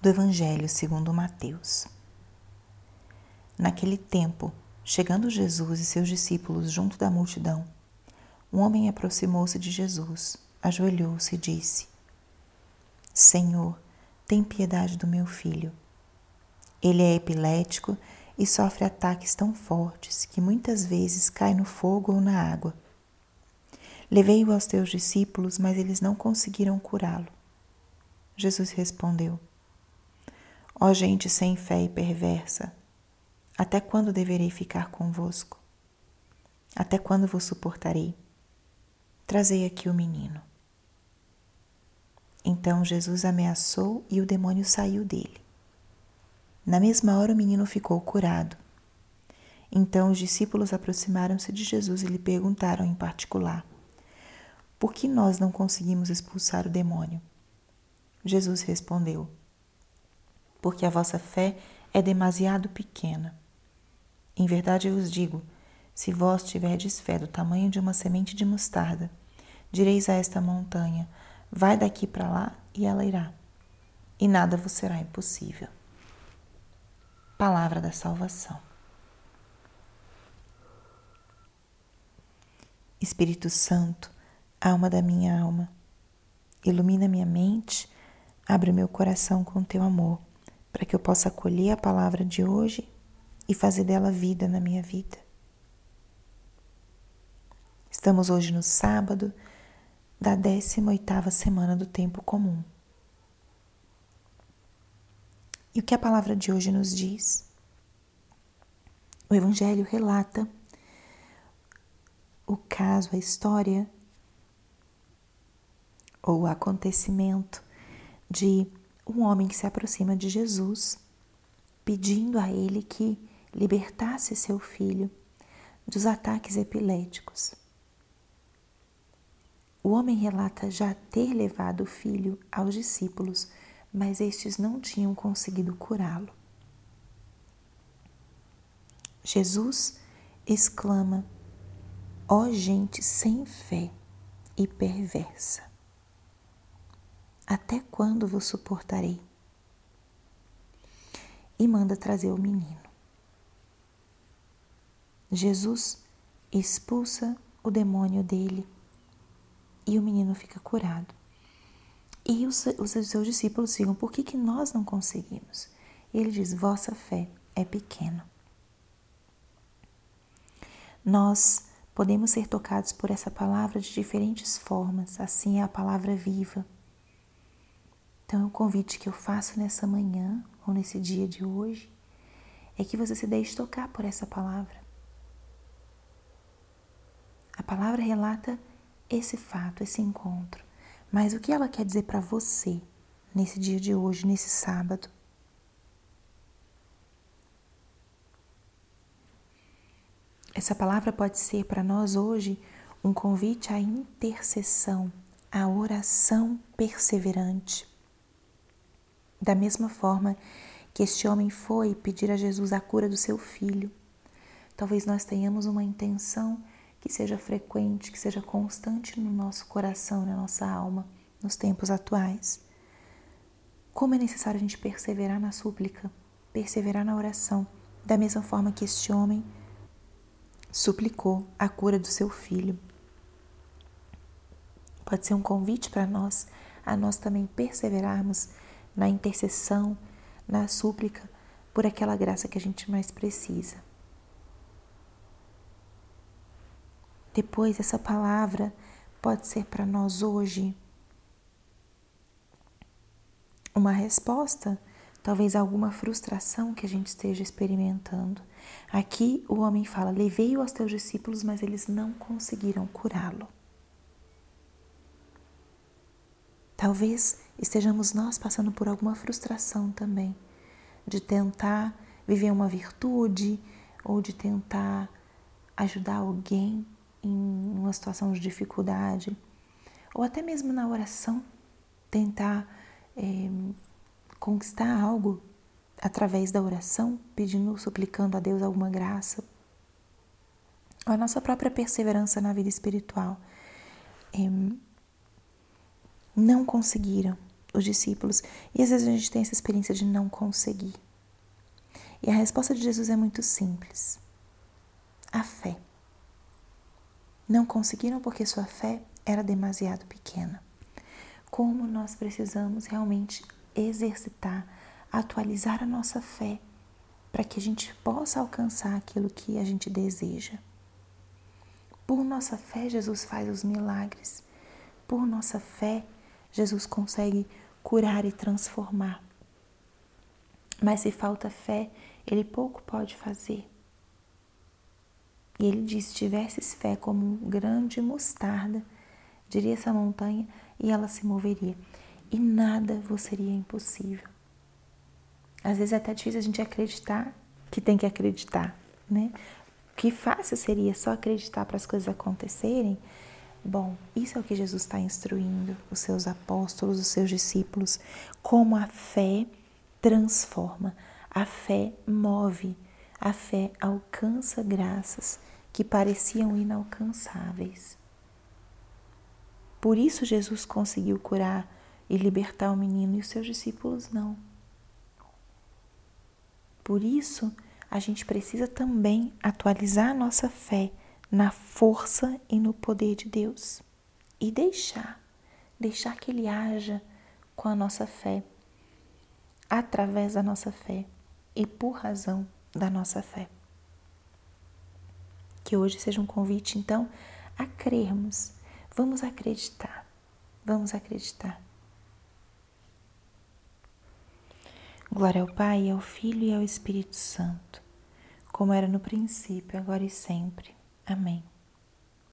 do Evangelho segundo Mateus. Naquele tempo, chegando Jesus e seus discípulos junto da multidão, um homem aproximou-se de Jesus, ajoelhou-se e disse: Senhor, tem piedade do meu filho. Ele é epilético e sofre ataques tão fortes que muitas vezes cai no fogo ou na água. Levei-o aos teus discípulos, mas eles não conseguiram curá-lo. Jesus respondeu: Ó gente sem fé e perversa, até quando deverei ficar convosco? Até quando vos suportarei? Trazei aqui o menino. Então Jesus ameaçou e o demônio saiu dele. Na mesma hora o menino ficou curado. Então os discípulos aproximaram-se de Jesus e lhe perguntaram em particular: Por que nós não conseguimos expulsar o demônio? Jesus respondeu: porque a vossa fé é demasiado pequena. Em verdade eu vos digo: se vós tiverdes fé do tamanho de uma semente de mostarda, direis a esta montanha: vai daqui para lá, e ela irá, e nada vos será impossível. Palavra da salvação. Espírito Santo, alma da minha alma, ilumina minha mente, abre meu coração com teu amor para que eu possa acolher a palavra de hoje e fazer dela vida na minha vida. Estamos hoje no sábado da 18ª semana do tempo comum. E o que a palavra de hoje nos diz? O evangelho relata o caso, a história ou o acontecimento de um homem que se aproxima de Jesus, pedindo a ele que libertasse seu filho dos ataques epiléticos. O homem relata já ter levado o filho aos discípulos, mas estes não tinham conseguido curá-lo. Jesus exclama: Ó oh, gente sem fé e perversa. Até quando vos suportarei? E manda trazer o menino. Jesus expulsa o demônio dele e o menino fica curado. E os, os seus discípulos ficam, por que, que nós não conseguimos? E ele diz: Vossa fé é pequena. Nós podemos ser tocados por essa palavra de diferentes formas, assim é a palavra viva então, o convite que eu faço nessa manhã ou nesse dia de hoje é que você se deixe tocar por essa palavra. A palavra relata esse fato, esse encontro, mas o que ela quer dizer para você nesse dia de hoje, nesse sábado? Essa palavra pode ser para nós hoje um convite à intercessão, à oração perseverante. Da mesma forma que este homem foi pedir a Jesus a cura do seu filho, talvez nós tenhamos uma intenção que seja frequente, que seja constante no nosso coração, na nossa alma, nos tempos atuais. Como é necessário a gente perseverar na súplica, perseverar na oração, da mesma forma que este homem suplicou a cura do seu filho. Pode ser um convite para nós, a nós também perseverarmos na intercessão, na súplica por aquela graça que a gente mais precisa. Depois, essa palavra pode ser para nós hoje uma resposta, talvez alguma frustração que a gente esteja experimentando. Aqui o homem fala: Levei-o aos teus discípulos, mas eles não conseguiram curá-lo. Talvez estejamos nós passando por alguma frustração também, de tentar viver uma virtude ou de tentar ajudar alguém em uma situação de dificuldade, ou até mesmo na oração, tentar é, conquistar algo através da oração, pedindo, suplicando a Deus alguma graça, a nossa própria perseverança na vida espiritual. É, não conseguiram, os discípulos e às vezes a gente tem essa experiência de não conseguir. E a resposta de Jesus é muito simples: a fé. Não conseguiram porque sua fé era demasiado pequena. Como nós precisamos realmente exercitar, atualizar a nossa fé para que a gente possa alcançar aquilo que a gente deseja. Por nossa fé, Jesus faz os milagres. Por nossa fé, Jesus consegue curar e transformar. Mas se falta fé, ele pouco pode fazer. E ele diz: se tivesses fé como um grande mostarda, diria essa montanha e ela se moveria. E nada vos seria impossível. Às vezes é até difícil a gente acreditar que tem que acreditar, né? Que fácil seria só acreditar para as coisas acontecerem. Bom, isso é o que Jesus está instruindo os seus apóstolos, os seus discípulos, como a fé transforma, a fé move, a fé alcança graças que pareciam inalcançáveis. Por isso Jesus conseguiu curar e libertar o menino e os seus discípulos não. Por isso, a gente precisa também atualizar a nossa fé na força e no poder de Deus e deixar, deixar que Ele haja com a nossa fé, através da nossa fé e por razão da nossa fé. Que hoje seja um convite, então, a crermos. Vamos acreditar, vamos acreditar. Glória ao Pai, ao Filho e ao Espírito Santo, como era no princípio, agora e sempre. Amém.